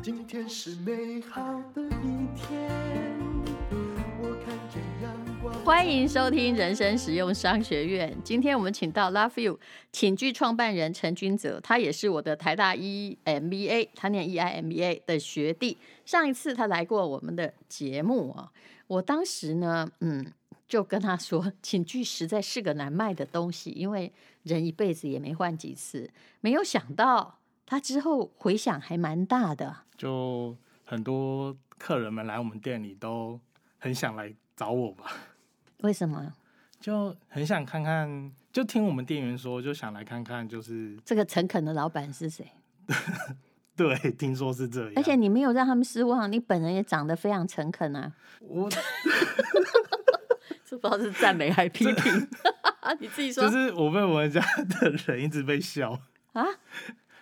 今天是美好的一天，欢迎收听人生实用商学院。今天我们请到 Love You 寝具创办人陈君泽，他也是我的台大 EMBA，他念 EIMBA 的学弟。上一次他来过我们的节目啊，我当时呢，嗯，就跟他说，寝具实在是个难卖的东西，因为人一辈子也没换几次。没有想到他之后回响还蛮大的。就很多客人们来我们店里都很想来找我吧？为什么？就很想看看，就听我们店员说，就想来看看，就是这个诚恳的老板是谁？对，听说是这样。而且你没有让他们失望，你本人也长得非常诚恳啊。我 这不知道是赞美还是批评？你自己说。就是我被我们家的人一直被笑啊。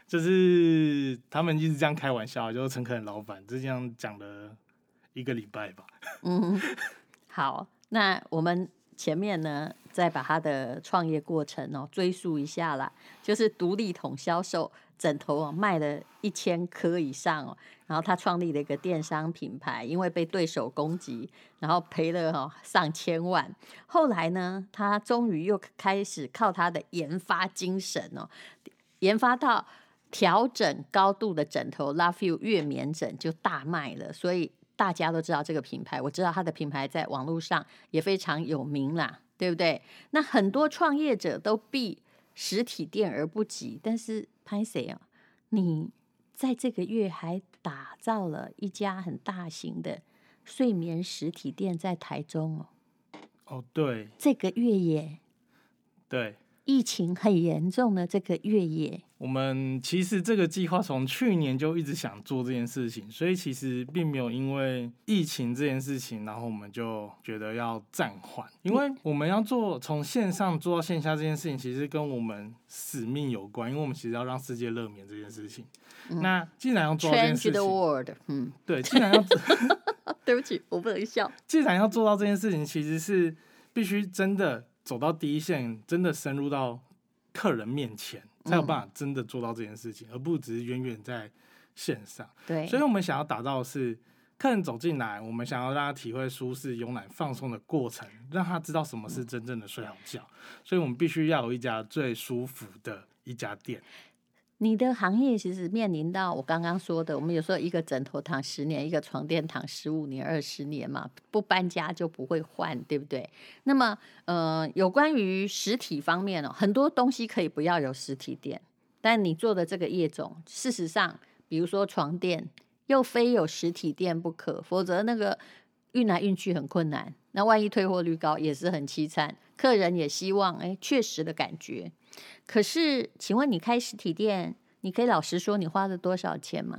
就是他们一直这样开玩笑，就是诚恳的老板，就这样讲了一个礼拜吧。嗯，好，那我们前面呢，再把他的创业过程哦追溯一下啦。就是独立桶销售枕头哦，卖了一千颗以上哦，然后他创立了一个电商品牌，因为被对手攻击，然后赔了哦上千万。后来呢，他终于又开始靠他的研发精神哦，研发到。调整高度的枕头，Love You 月眠枕就大卖了，所以大家都知道这个品牌。我知道它的品牌在网络上也非常有名啦，对不对？那很多创业者都避实体店而不及，但是拍谁啊？你在这个月还打造了一家很大型的睡眠实体店在台中哦。哦，对，这个越野。对。疫情很严重的这个月夜，我们其实这个计划从去年就一直想做这件事情，所以其实并没有因为疫情这件事情，然后我们就觉得要暂缓。因为我们要做从线上做到线下这件事情，其实跟我们使命有关，因为我们其实要让世界乐眠这件事情。嗯、那既然要做这件事情 the world，嗯，对，既然要，对不起，我不能笑。既然要做到这件事情，其实是必须真的。走到第一线，真的深入到客人面前，才有办法真的做到这件事情，嗯、而不只是远远在线上。对，所以我们想要打造的是客人走进来，我们想要让他体会舒适、慵懒、放松的过程，让他知道什么是真正的睡好觉。所以我们必须要有一家最舒服的一家店。你的行业其实面临到我刚刚说的，我们有时候一个枕头躺十年，一个床垫躺十五年、二十年嘛，不搬家就不会换，对不对？那么，呃，有关于实体方面哦，很多东西可以不要有实体店，但你做的这个业种，事实上，比如说床垫，又非有实体店不可，否则那个运来运去很困难，那万一退货率高也是很凄惨，客人也希望哎确实的感觉。可是，请问你开实体店，你可以老实说，你花了多少钱吗？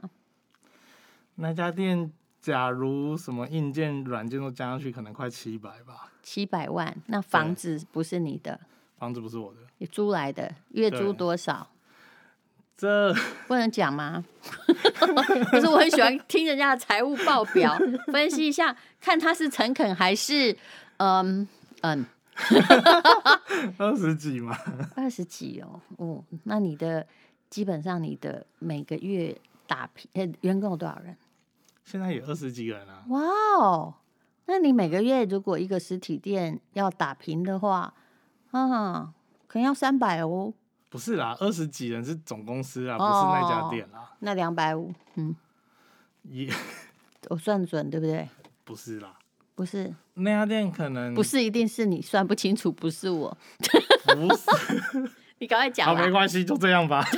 那家店，假如什么硬件、软件都加上去，可能快七百吧。七百万，那房子不是你的？房子不是我的，你租来的，月租多少？这不能讲吗？可是我很喜欢听人家的财务报表，分析一下，看他是诚恳还是嗯嗯。二十几吗？二十几哦，哦，那你的基本上你的每个月打平，欸，员工有多少人？现在有二十几个人啊。哇哦，那你每个月如果一个实体店要打平的话，啊，可能要三百哦。不是啦，二十几人是总公司啊，不是那家店啦。哦，那两百五，嗯，也，我算准对不对？不是啦。不是那家店可能不是，一定是你算不清楚，不是我。不是，你赶快讲。好，没关系，就这样吧。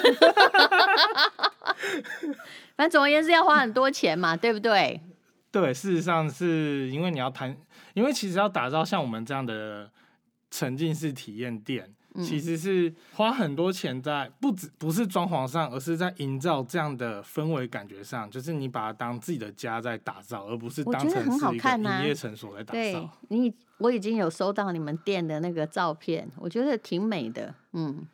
反正总而言之要花很多钱嘛，对不对？对，事实上是因为你要谈，因为其实要打造像我们这样的沉浸式体验店。其实是花很多钱在不止不是装潢上，而是在营造这样的氛围感觉上，就是你把它当自己的家在打造，而不是当成是一个营业场所来打造。对，你我已经有收到你们店的那个照片，我觉得挺美的，嗯，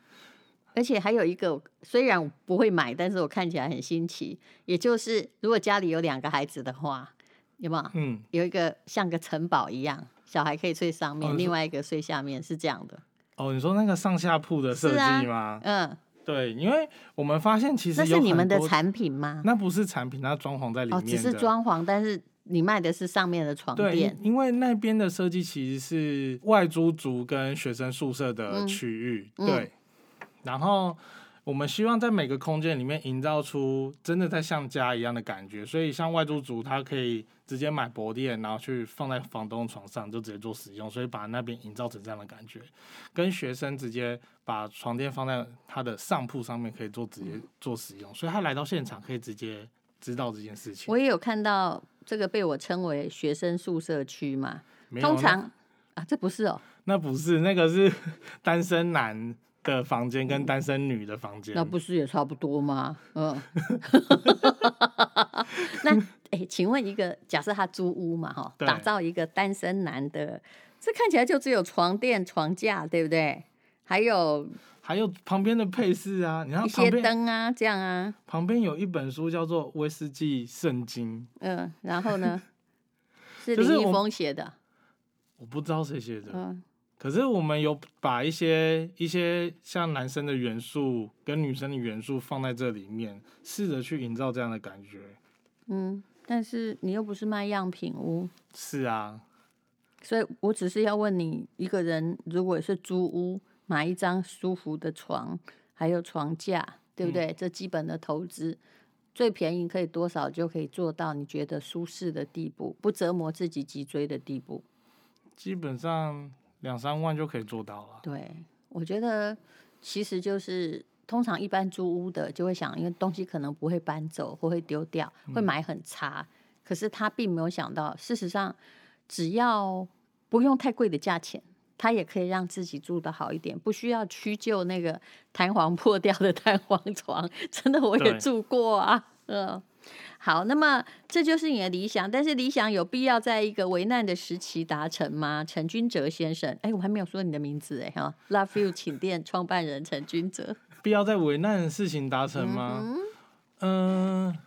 而且还有一个，虽然我不会买，但是我看起来很新奇，也就是如果家里有两个孩子的话，有没有？嗯，有一个像个城堡一样，小孩可以睡上面，哦，另外一个睡下面，是这样的。哦，你说那个上下铺的设计吗？啊、嗯，对，因为我们发现其实那是你们的产品吗？那不是产品，那装潢在里面。哦，只是装潢，但是你卖的是上面的床垫。对，因为那边的设计其实是外租族跟学生宿舍的区域，嗯、对，嗯、然后。我们希望在每个空间里面营造出真的在像家一样的感觉，所以像外租族，他可以直接买薄垫，然后去放在房东床上，就直接做使用，所以把那边营造成这样的感觉。跟学生直接把床垫放在他的上铺上面，可以做直接做使用，所以他来到现场可以直接知道这件事情。我也有看到这个被我称为学生宿舍区嘛，通常啊，这不是哦，那不是，那个是 单身男。的房间跟单身女的房间，那不是也差不多吗？嗯，那哎、欸，请问一个，假设他租屋嘛，哈，打造一个单身男的，这看起来就只有床垫、床架，对不对？还有还有旁边的配饰啊，你看一些灯啊，这样啊。旁边有一本书叫做《威士忌圣经》，嗯，然后呢，是林一峰写的，我不知道谁写的，嗯。可是我们有把一些一些像男生的元素跟女生的元素放在这里面，试着去营造这样的感觉。嗯，但是你又不是卖样品屋。是啊，所以我只是要问你，一个人如果是租屋，买一张舒服的床，还有床架，对不对？嗯、这基本的投资，最便宜可以多少就可以做到你觉得舒适的地步，不折磨自己脊椎的地步。基本上。两三万就可以做到了。对，我觉得其实就是通常一般租屋的就会想，因为东西可能不会搬走或会丢掉，会买很差。嗯、可是他并没有想到，事实上只要不用太贵的价钱，他也可以让自己住得好一点，不需要屈就那个弹簧破掉的弹簧床。真的，我也住过啊，嗯。好，那么这就是你的理想，但是理想有必要在一个危难的时期达成吗？陈君哲先生，哎，我还没有说你的名字哎哈，Love You 寝店 创办人陈君哲，必要在危难的事情达成吗？嗯、呃，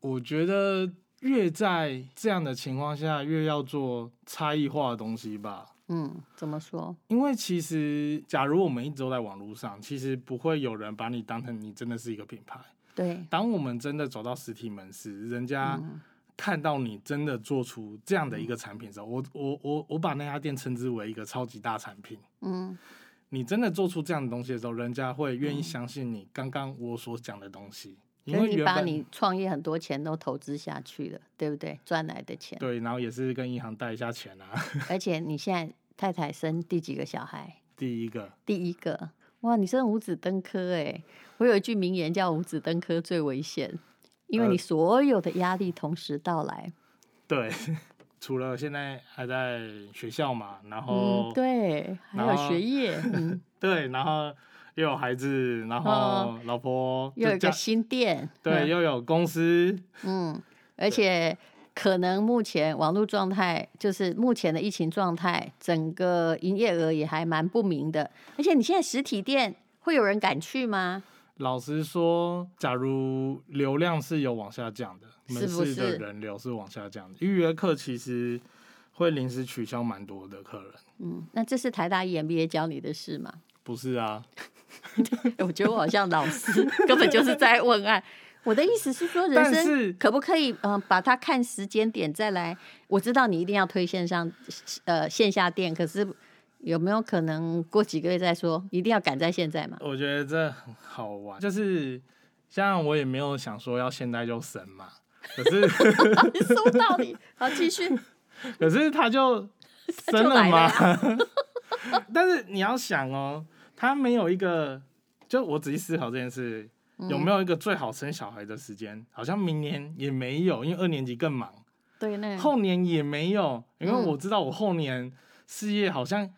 我觉得越在这样的情况下，越要做差异化的东西吧。嗯，怎么说？因为其实，假如我们一直都在网络上，其实不会有人把你当成你真的是一个品牌。对，当我们真的走到实体门市，人家看到你真的做出这样的一个产品的时候，我我我我把那家店称之为一个超级大产品。嗯，你真的做出这样的东西的时候，人家会愿意相信你刚刚我所讲的东西，因为你把你创业很多钱都投资下去了，对不对？赚来的钱。对，然后也是跟银行贷一下钱啊。而且你现在太太生第几个小孩？第一个。第一个。哇，你生五子登科哎！我有一句名言叫“五子登科最危险”，因为你所有的压力同时到来。呃、对，除了现在还在学校嘛，然后、嗯、对，还有学业，对，然后又有孩子，然后老婆又有一个新店，对，又有公司，嗯，而且。可能目前网络状态就是目前的疫情状态，整个营业额也还蛮不明的。而且你现在实体店会有人敢去吗？老实说，假如流量是有往下降的？门市的人流是往下降的，预约客其实会临时取消蛮多的客人。嗯，那这是台大 EMBA 教你的事吗？不是啊，我觉得我好像老师，根本就是在问案。我的意思是说，人生可不可以嗯、呃，把它看时间点再来？我知道你一定要推线上呃线下店，可是有没有可能过几个月再说？一定要赶在现在嘛？我觉得这很好玩，就是像我也没有想说要现在就生嘛，可是 你说道理，好继续。可是他就 生了吗？但是你要想哦，他没有一个，就我仔细思考这件事。有没有一个最好生小孩的时间？好像明年也没有，因为二年级更忙。对，那后年也没有，因为我知道我后年事业好像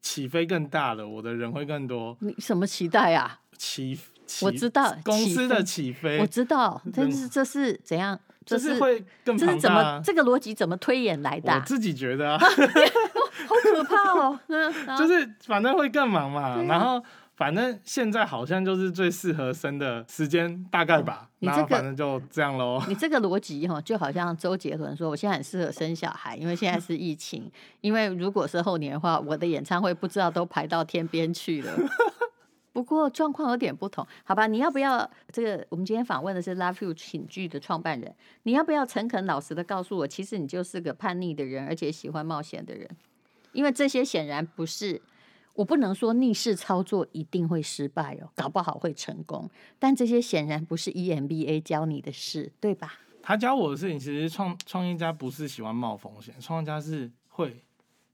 起飞更大了，我的人会更多。你什么期待啊？起，我知道公司的起飞，我知道，但是这是怎样？这是会更庞大。这是怎么？这个逻辑怎么推演来的？我自己觉得啊，好可怕哦。就是反正会更忙嘛，然后。反正现在好像就是最适合生的时间，大概吧。你这个反正就这样喽。你这个逻辑哈，就好像周杰伦说：“我现在很适合生小孩，因为现在是疫情。因为如果是后年的话，我的演唱会不知道都排到天边去了。”不过状况有点不同，好吧？你要不要这个？我们今天访问的是 Love You 寝剧的创办人，你要不要诚恳老实的告诉我，其实你就是个叛逆的人，而且喜欢冒险的人？因为这些显然不是。我不能说逆势操作一定会失败哦，搞不好会成功。但这些显然不是 EMBA 教你的事，对吧？他教我的事情，其实创创业家不是喜欢冒风险，创业家是会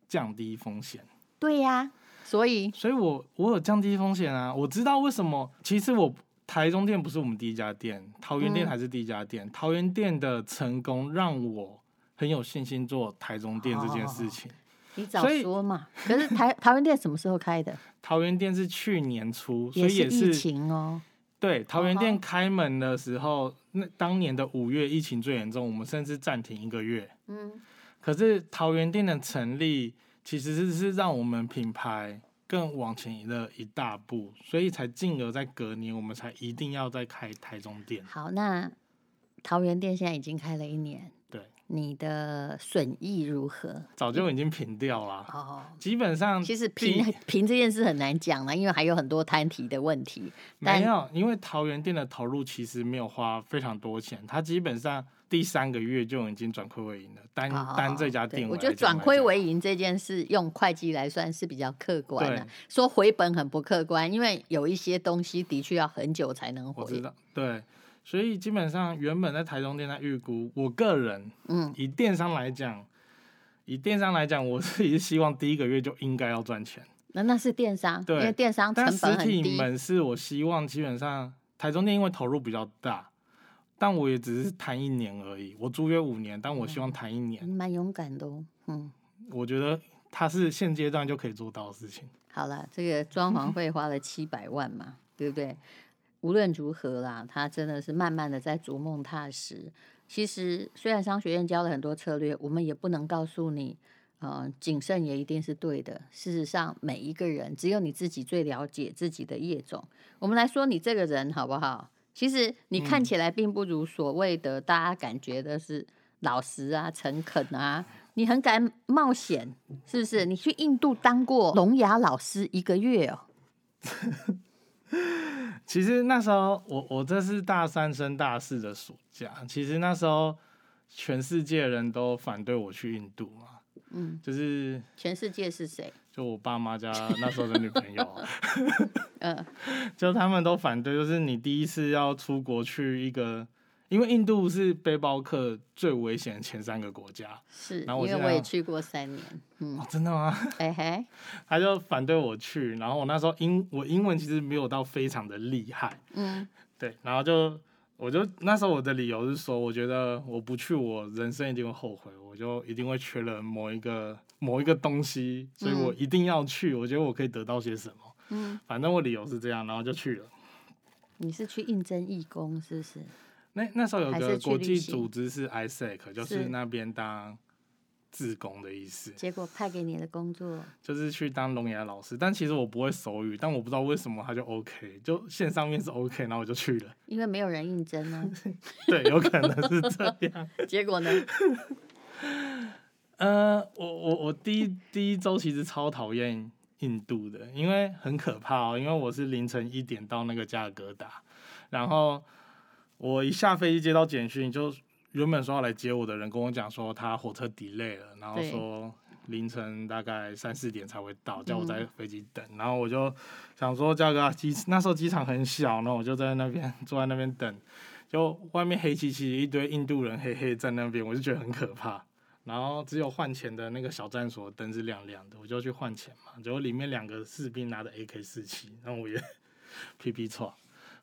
降低风险。对呀、啊，所以，所以我我有降低风险啊。我知道为什么。其实我台中店不是我们第一家店，桃园店还是第一家店。嗯、桃园店的成功让我很有信心做台中店这件事情。哦你早说嘛！可是台桃园店什么时候开的？桃园店是去年初，所以也是疫情哦。对，桃园店开门的时候，那当年的五月疫情最严重，我们甚至暂停一个月。嗯。可是桃园店的成立，其实是是让我们品牌更往前移了一大步，所以才进而在隔年，我们才一定要再开台中店。好，那桃园店现在已经开了一年。你的损益如何？早就已经平掉了。哦，基本上其实平平这件事很难讲了，因为还有很多摊提的问题。没有，因为桃园店的投入其实没有花非常多钱，它基本上第三个月就已经转亏为盈了。单单这家店，我觉得转亏为盈这件事用会计来算是比较客观的，说回本很不客观，因为有一些东西的确要很久才能回。我知道，对。所以基本上，原本在台中店在预估，我个人，嗯，以电商来讲，以电商来讲，我自己是希望第一个月就应该要赚钱。那那是电商，对，因为电商成本很低。实体门市我希望基本上台中店因为投入比较大，但我也只是谈一年而已。我租约五年，但我希望谈一年。蛮勇敢的哦，嗯。我觉得它是现阶段就可以做到的事情。好了，这个装潢费花了七百万嘛，对不对？无论如何啦，他真的是慢慢的在逐梦踏实。其实，虽然商学院教了很多策略，我们也不能告诉你，呃，谨慎也一定是对的。事实上，每一个人只有你自己最了解自己的业种。我们来说你这个人好不好？其实你看起来并不如所谓的大家感觉的是老实啊、诚恳啊，你很敢冒险，是不是？你去印度当过聋哑老师一个月哦。其实那时候，我我这是大三升大四的暑假。其实那时候，全世界人都反对我去印度嘛。嗯，就是全世界是谁？就我爸妈家那时候的女朋友。嗯，就他们都反对，就是你第一次要出国去一个。因为印度是背包客最危险的前三个国家，是，然后我因为我也去过三年，嗯，哦、真的吗？嘿嘿，他就反对我去，然后我那时候英我英文其实没有到非常的厉害，嗯，对，然后就我就那时候我的理由是说，我觉得我不去，我人生一定会后悔，我就一定会缺了某一个某一个东西，所以我一定要去，我觉得我可以得到些什么，嗯，反正我理由是这样，然后就去了。你是去应征义工是不是？那那时候有个国际组织是 ISEC，就是那边当自工的意思。结果派给你的工作就是去当聋哑老师，但其实我不会手语，但我不知道为什么他就 OK，就线上面是 OK，然后我就去了。因为没有人应征呢。对，有可能是这样。结果呢？呃，我我我第一第一周其实超讨厌印度的，因为很可怕哦，因为我是凌晨一点到那个加尔各答，然后。我一下飞机接到简讯，就原本说要来接我的人跟我讲说他火车 delay 了，然后说凌晨大概三四点才会到，叫我在飞机等。然后我就想说叫个机，那时候机场很小，然后我就在那边坐在那边等，就外面黑漆漆一堆印度人黑黑在那边，我就觉得很可怕。然后只有换钱的那个小站所灯是亮亮的，我就去换钱嘛，结果里面两个士兵拿着 AK 四七，然后我也皮皮剉。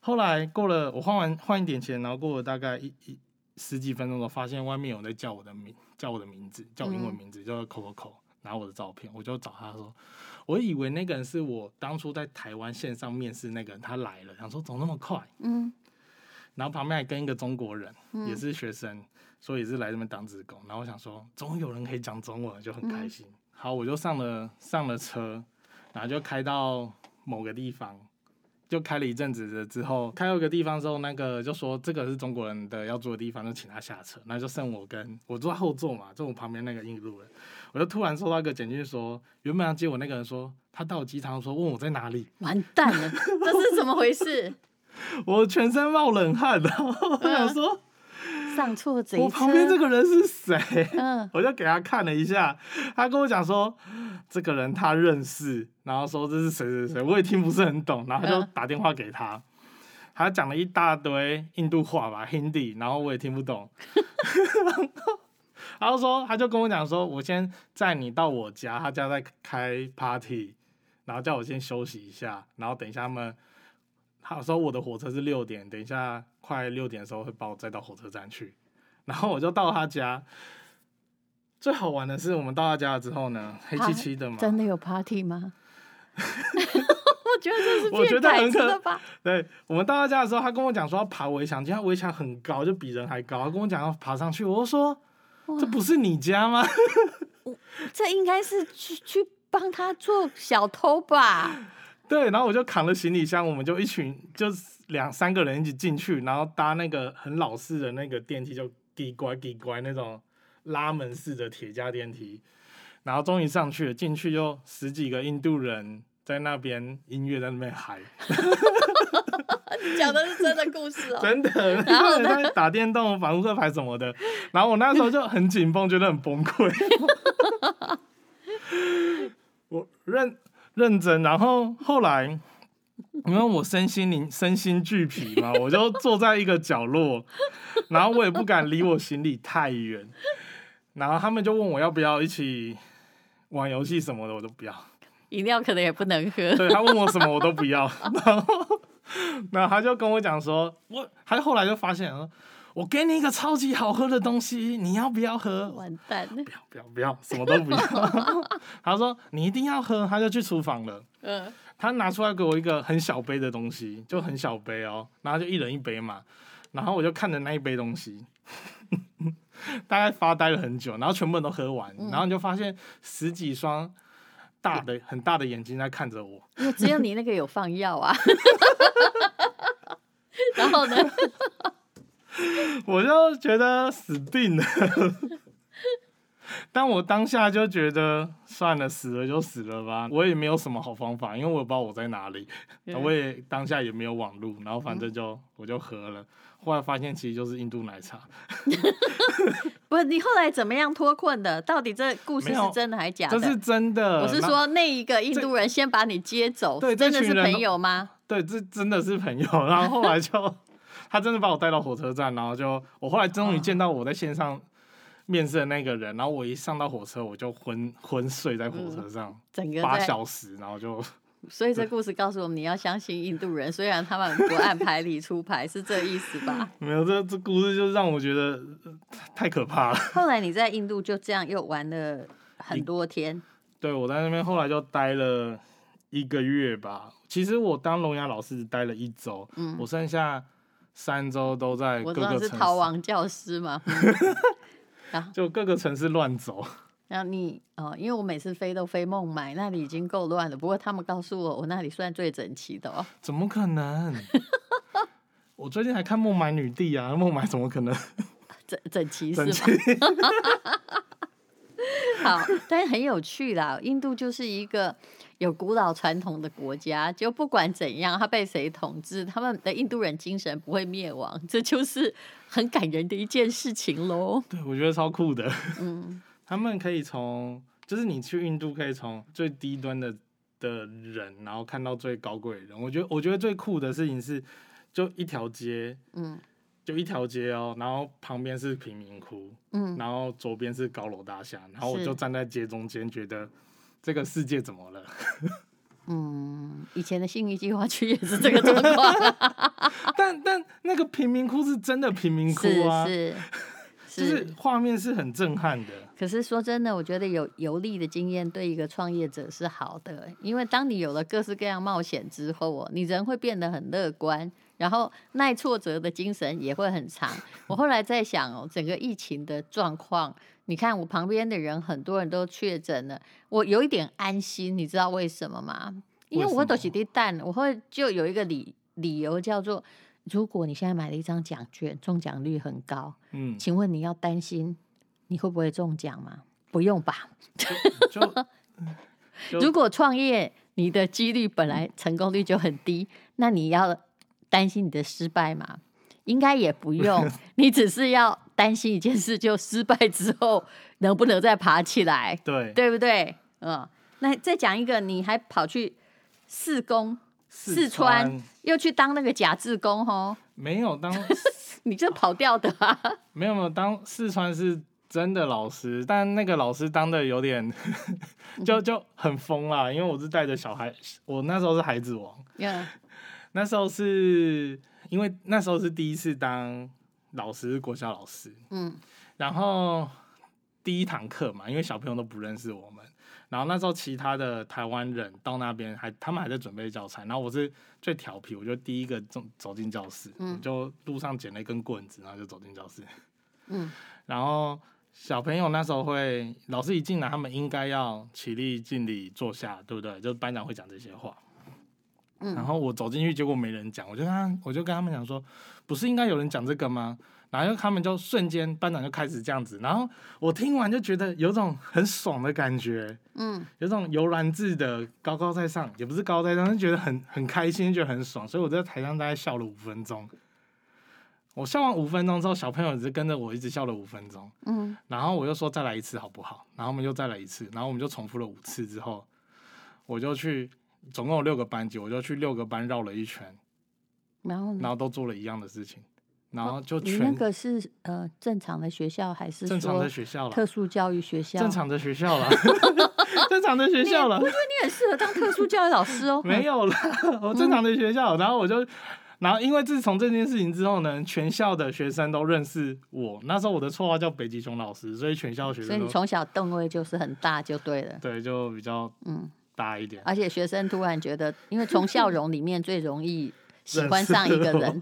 后来过了，我换完换一点钱，然后过了大概一一十几分钟，我发现外面有人在叫我的名，叫我的名字，叫我英文名字，叫 Coco，拿我的照片，我就找他说，我以为那个人是我当初在台湾线上面试那个人，他来了，想说怎么那么快，嗯，然后旁边还跟一个中国人，也是学生，所以也是来这边当职工，然后我想说，总有人可以讲中文，就很开心。好，我就上了上了车，然后就开到某个地方。就开了一阵子的之后，开到一个地方之后，那个就说这个是中国人的要住的地方，就请他下车。那就剩我跟我坐在后座嘛，就我旁边那个印度人，我就突然收到一个简讯说，原本要接我那个人说他到机场说问我在哪里，完蛋了，这是怎么回事？我全身冒冷汗，然后我想说。上错贼，我旁边这个人是谁？嗯，我就给他看了一下，他跟我讲说，这个人他认识，然后说这是谁谁谁，我也听不是很懂，然后就打电话给他，他讲了一大堆印度话吧，Hindi，然后我也听不懂，然后说他就跟我讲说，我先载你到我家，他家在开 party，然后叫我先休息一下，然后等一下他们。他说我的火车是六点，等一下快六点的时候会把我载到火车站去，然后我就到他家。最好玩的是，我们到他家了之后呢，黑漆漆的嘛，真的有 party 吗？我觉得这是骗台词的吧。对，我们到他家的时候，他跟我讲说要爬围墙，结果围墙很高，就比人还高。他跟我讲要爬上去，我就说这不是你家吗？这应该是去去帮他做小偷吧。对，然后我就扛了行李箱，我们就一群，就两三个人一起进去，然后搭那个很老式的那个电梯，就滴乖滴乖那种拉门式的铁架电梯，然后终于上去了，进去就十几个印度人在那边音乐在那边嗨，你 讲的是真的故事哦，真的，然后在打电动、反扑克牌什么的，然后我那时候就很紧绷，觉得很崩溃，我认。认真，然后后来，因为我身心灵身心俱疲嘛，我就坐在一个角落，然后我也不敢离我行李太远，然后他们就问我要不要一起玩游戏什么的，我都不要。饮料可能也不能喝。对，他问我什么我都不要，然后，然后他就跟我讲说，我，他后来就发现了。我给你一个超级好喝的东西，你要不要喝？完蛋了！不要不要不要，什么都不要。他说你一定要喝，他就去厨房了。嗯，他拿出来给我一个很小杯的东西，就很小杯哦，然后就一人一杯嘛。然后我就看着那一杯东西，大概发呆了很久，然后全部人都喝完，然后你就发现十几双大的很大的眼睛在看着我。因为只有你那个有放药啊。然后呢？我就觉得死定了，但我当下就觉得算了，死了就死了吧。我也没有什么好方法，因为我也不知道我在哪里，我也当下也没有网路，然后反正就我就喝了。后来发现其实就是印度奶茶。不是你后来怎么样脱困的？到底这故事是真的还是假的？这是真的。我是说那一个印度人先把你接走，对，真的是朋友吗？对，这真的是朋友。然后后来就。他真的把我带到火车站，然后就我后来终于见到我在线上面试的那个人，然后我一上到火车我就昏昏睡在火车上，整个八小时，然后就。所以这故事告诉我们，你要相信印度人，虽然他们不按牌理出牌，是这意思吧？没有，这这故事就让我觉得太可怕了。后来你在印度就这样又玩了很多天。对，我在那边后来就待了一个月吧。其实我当聋哑老师待了一周，嗯，我剩下。三周都在各个城市，我是逃亡教师嘛，就各个城市乱走。然后你哦，因为我每次飞都飞孟买，那里已经够乱了。不过他们告诉我，我那里算最整齐的哦。怎么可能？我最近还看孟买女帝啊，孟买怎么可能 整整齐是吗？好，但是很有趣啦。印度就是一个。有古老传统的国家，就不管怎样，他被谁统治，他们的印度人精神不会灭亡，这就是很感人的一件事情喽。对，我觉得超酷的。嗯，他们可以从，就是你去印度可以从最低端的的人，然后看到最高贵的人。我觉得，我觉得最酷的事情是，就一条街，嗯，就一条街哦，然后旁边是贫民窟，嗯，然后左边是高楼大厦，然后我就站在街中间，觉得。这个世界怎么了？嗯，以前的信义计划区也是这个状况。但但那个贫民窟是真的贫民窟啊，是是，是，就是画面是很震撼的。可是说真的，我觉得有游历的经验对一个创业者是好的，因为当你有了各式各样冒险之后哦，你人会变得很乐观，然后耐挫折的精神也会很长。我后来在想哦，整个疫情的状况。你看我旁边的人，很多人都确诊了，我有一点安心，你知道为什么吗？因为我都是滴蛋，我会就有一个理理由叫做，如果你现在买了一张奖券，中奖率很高，嗯，请问你要担心你会不会中奖吗？不用吧。就 如果创业，你的几率本来成功率就很低，那你要担心你的失败吗？应该也不用，你只是要担心一件事，就失败之后能不能再爬起来，对，对不对？嗯，那再讲一个，你还跑去四公四川，四川又去当那个假志工哦？没有当，你这跑掉的啊？没有没有，当四川是真的老师，但那个老师当的有点就就很疯啦，因为我是带着小孩，我那时候是孩子王，Yeah. 那时候是。因为那时候是第一次当老师，国小老师，嗯，然后第一堂课嘛，因为小朋友都不认识我们，然后那时候其他的台湾人到那边还他们还在准备教材，然后我是最调皮，我就第一个走走进教室，嗯，就路上捡了一根棍子，然后就走进教室，嗯，然后小朋友那时候会，老师一进来，他们应该要起立敬礼坐下，对不对？就班长会讲这些话。然后我走进去，结果没人讲，我就跟他，我就跟他们讲说，不是应该有人讲这个吗？然后他们就瞬间班长就开始这样子，然后我听完就觉得有种很爽的感觉，嗯，有种悠然自的、高高在上，也不是高在上，就觉得很很开心，觉得很爽，所以我在台上大概笑了五分钟。我笑完五分钟之后，小朋友一直跟着我一直笑了五分钟，嗯，然后我又说再来一次好不好？然后我们又再来一次，然后我们就重复了五次之后，我就去。总共有六个班级，我就去六个班绕了一圈，然后然后都做了一样的事情，然后就全。你那个是呃正常的学校还是正常的学校了？特殊教育学校？正常的学校了，正常的学校了。我觉得你很适合当特殊教育老师哦。没有了，我正常的学校，然后我就，然后因为自从这件事情之后呢，全校的学生都认识我。那时候我的绰号叫北极熊老师，所以全校学生。所以你从小动位就是很大，就对了。对，就比较嗯。大一点，而且学生突然觉得，因为从笑容里面最容易喜欢上一个人。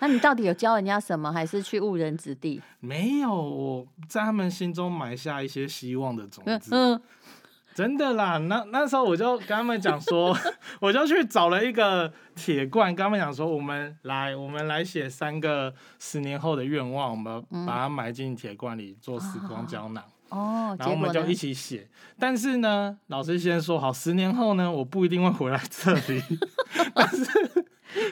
那你到底有教人家什么，还是去误人子弟？没有，我在他们心中埋下一些希望的种子。嗯，真的啦。那那时候我就跟他们讲说，我就去找了一个铁罐，跟他们讲说，我们来，我们来写三个十年后的愿望，我们把它埋进铁罐里，做时光胶囊。哦，然后我们就一起写。但是呢，老师先说好，十年后呢，我不一定会回来这里。但是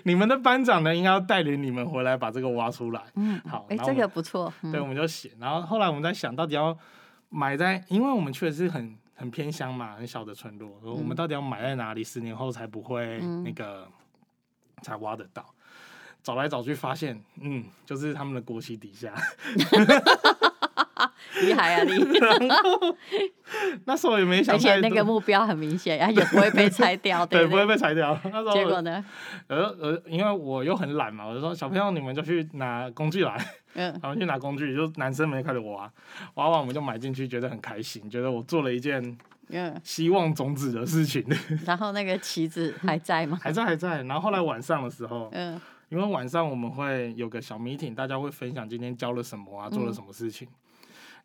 你们的班长呢，应该要带领你们回来把这个挖出来。嗯，好，哎，这个不错。对，我们就写。然后后来我们在想到底要埋在，因为我们确实是很很偏乡嘛，很小的村落，我们到底要埋在哪里，十年后才不会那个才挖得到？找来找去发现，嗯，就是他们的国旗底下。厉害啊你！那时候也没想，而且那个目标很明显，也不会被拆掉，对，对，不会被拆掉。那时候结果呢？呃呃，因为我又很懒嘛，我就说小朋友你们就去拿工具来，嗯，他们去拿工具，就男生们就开始挖，挖完我们就买进去，觉得很开心，觉得我做了一件嗯希望种子的事情。然后那个旗子还在吗？还在还在。然后后来晚上的时候，嗯，因为晚上我们会有个小 meeting，大家会分享今天教了什么啊，做了什么事情。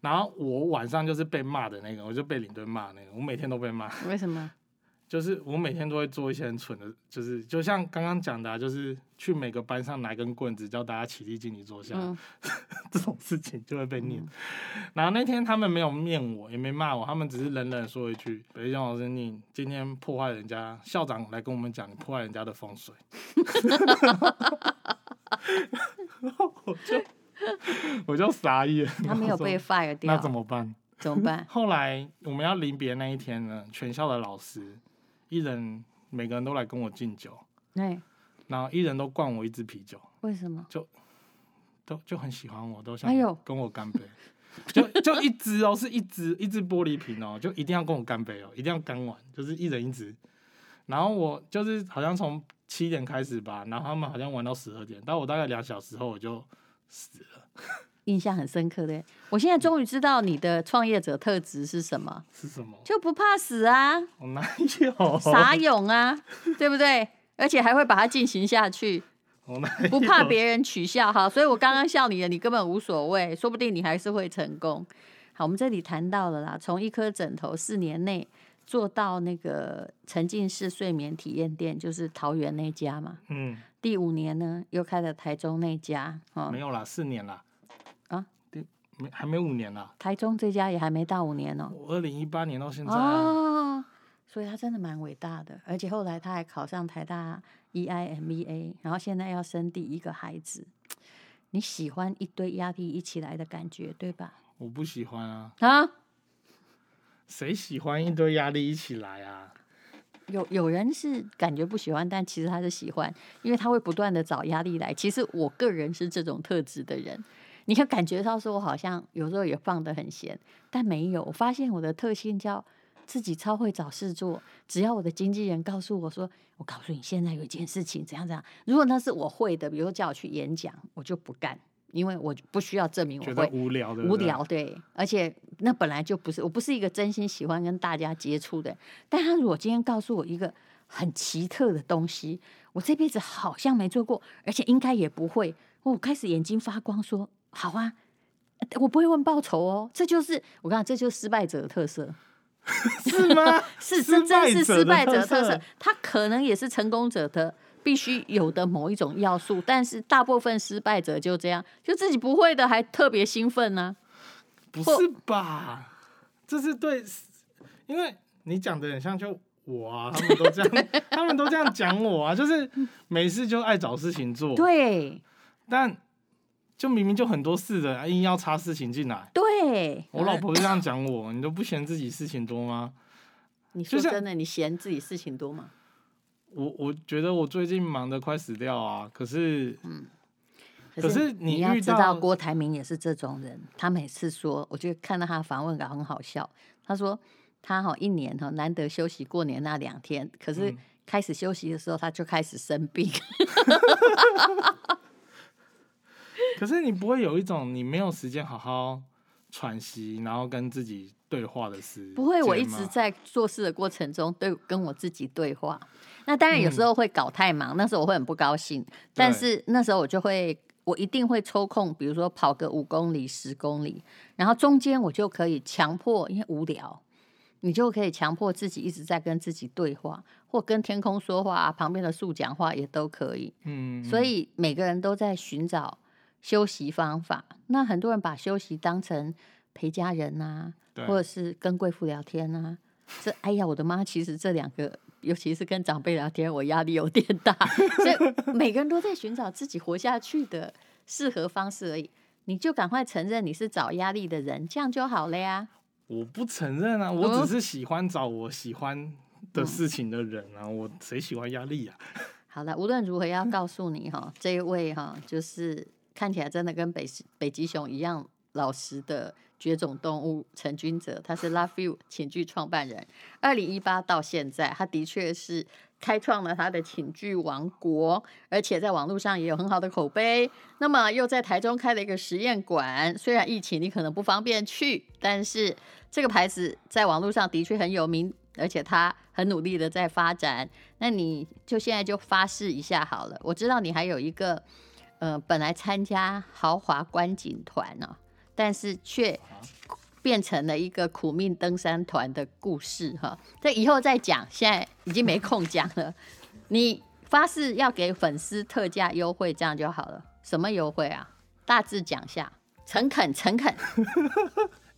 然后我晚上就是被骂的那个，我就被领队骂那个，我每天都被骂。为什么？就是我每天都会做一些很蠢的，就是就像刚刚讲的啊，就是去每个班上拿根棍子，叫大家起立敬礼坐下，嗯、这种事情就会被念。嗯、然后那天他们没有念我，也没骂我，他们只是冷冷说一句：“北京老师，你今天破坏人家，校长来跟我们讲，你破坏人家的风水。”然后我就。我就傻眼，他没有被 fire 掉，那怎么办？怎么办？后来我们要临别那一天呢，全校的老师一人每个人都来跟我敬酒，对，然后一人都灌我一支啤酒，为什么？就都就很喜欢我，都想跟我干杯，就就一支哦，是一支一支玻璃瓶哦，就一定要跟我干杯哦，一定要干完，就是一人一支。然后我就是好像从七点开始吧，然后他们好像玩到十二点，到我大概两小时后我就。死了，印象很深刻的。我现在终于知道你的创业者特质是什么？是什么？就不怕死啊！我哪有？傻勇啊，对不对？而且还会把它进行下去。我哪不怕别人取笑哈，所以我刚刚笑你了，你根本无所谓，说不定你还是会成功。好，我们这里谈到了啦，从一颗枕头四年内做到那个沉浸式睡眠体验店，就是桃园那家嘛。嗯。第五年呢，又开了台中那家。哦，没有啦，四年啦。啊？第没还没五年啦。台中这家也还没到五年哦。二零一八年到现在啊。哦。所以他真的蛮伟大的，而且后来他还考上台大 EIMBA，然后现在要生第一个孩子。你喜欢一堆压力一起来的感觉，对吧？我不喜欢啊。啊？谁喜欢一堆压力一起来啊？有有人是感觉不喜欢，但其实他是喜欢，因为他会不断的找压力来。其实我个人是这种特质的人，你看感觉到说我好像有时候也放得很闲，但没有。我发现我的特性叫。自己超会找事做，只要我的经纪人告诉我说：“我告诉你，现在有一件事情怎样怎样。”如果那是我会的，比如说叫我去演讲，我就不干，因为我不需要证明我会。无聊的，无聊对，而且那本来就不是，我不是一个真心喜欢跟大家接触的。但他如果今天告诉我一个很奇特的东西，我这辈子好像没做过，而且应该也不会，我开始眼睛发光，说：“好啊，我不会问报酬哦。”这就是我刚才，这就是失败者的特色。是吗？是，这真是失败者的特色。他可能也是成功者的必须有的某一种要素，但是大部分失败者就这样，就自己不会的还特别兴奋呢、啊？不是吧？这是对，因为你讲的很像就我啊，他们都这样，他们都这样讲我啊，就是没事就爱找事情做。对，但。就明明就很多事的，硬要插事情进来。对，我老婆就这样讲我，你都不嫌自己事情多吗？你说真的，你嫌自己事情多吗？我我觉得我最近忙得快死掉啊，可是，嗯，可是你要知道郭台铭也是这种人，他每次说，我就看到他的访问稿很好笑。他说他哈一年哈难得休息过年那两天，可是开始休息的时候他就开始生病。嗯 可是你不会有一种你没有时间好好喘息，然后跟自己对话的事？不会，我一直在做事的过程中对跟我自己对话。那当然有时候会搞太忙，嗯、那时候我会很不高兴。但是那时候我就会，我一定会抽空，比如说跑个五公里、十公里，然后中间我就可以强迫，因为无聊，你就可以强迫自己一直在跟自己对话，或跟天空说话，旁边的树讲话也都可以。嗯，所以每个人都在寻找。休息方法，那很多人把休息当成陪家人啊，或者是跟贵妇聊天啊。这哎呀，我的妈！其实这两个，尤其是跟长辈聊天，我压力有点大。所以每个人都在寻找自己活下去的适合方式而已。你就赶快承认你是找压力的人，这样就好了呀。我不承认啊，我只是喜欢找我喜欢的事情的人啊。嗯、我谁喜欢压力啊？好了，无论如何要告诉你哈，这一位哈就是。看起来真的跟北北极熊一样老实的绝种动物陈君泽，他是 LoveField 寝具创办人。二零一八到现在，他的确是开创了他的寝具王国，而且在网络上也有很好的口碑。那么又在台中开了一个实验馆，虽然疫情你可能不方便去，但是这个牌子在网络上的确很有名，而且他很努力的在发展。那你就现在就发誓一下好了。我知道你还有一个。呃，本来参加豪华观景团呢，但是却变成了一个苦命登山团的故事哈。这以后再讲，现在已经没空讲了。你发誓要给粉丝特价优惠，这样就好了。什么优惠啊？大致讲下，诚恳诚恳。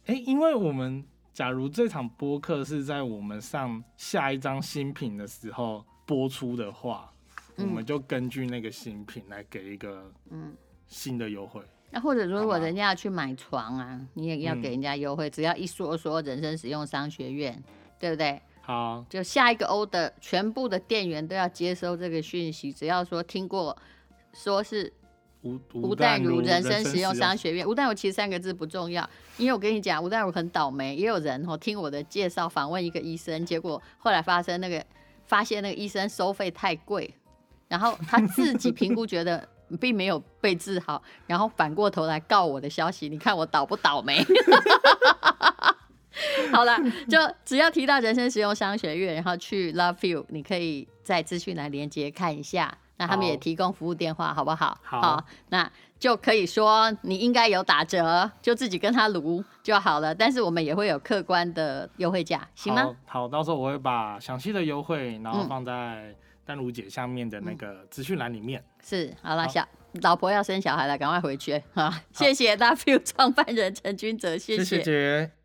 哎、欸，因为我们假如这场播客是在我们上下一张新品的时候播出的话。我们就根据那个新品来给一个嗯新的优惠。那、或者如果人家要去买床啊，你也要给人家优惠，嗯、只要一说说人生使用商学院，对不对？好，就下一个 order，全部的店员都要接收这个讯息。只要说听过说是吴吴淡如人生实用商学院，吴淡如其实三个字不重要，因为我跟你讲，吴淡如很倒霉，也有人哦听我的介绍访问一个医生，结果后来发生那个发现那个医生收费太贵。然后他自己评估觉得并没有被治好，然后反过头来告我的消息，你看我倒不倒霉？好了，就只要提到人生实用商学院，然后去 LoveField，你可以在资讯栏连接看一下那他们也提供服务电话，好不好？好，好，那就可以说你应该有打折，就自己跟他撸就好了。但是我们也会有客观的优惠价，行吗？好，好，到时候我会把详细的优惠，然后放在淡如姐下面的那个资讯栏里面。嗯、是，好了，小老婆要生小孩了，赶快回去。好，谢谢 U 创办人陈君泽，谢谢。谢谢姐。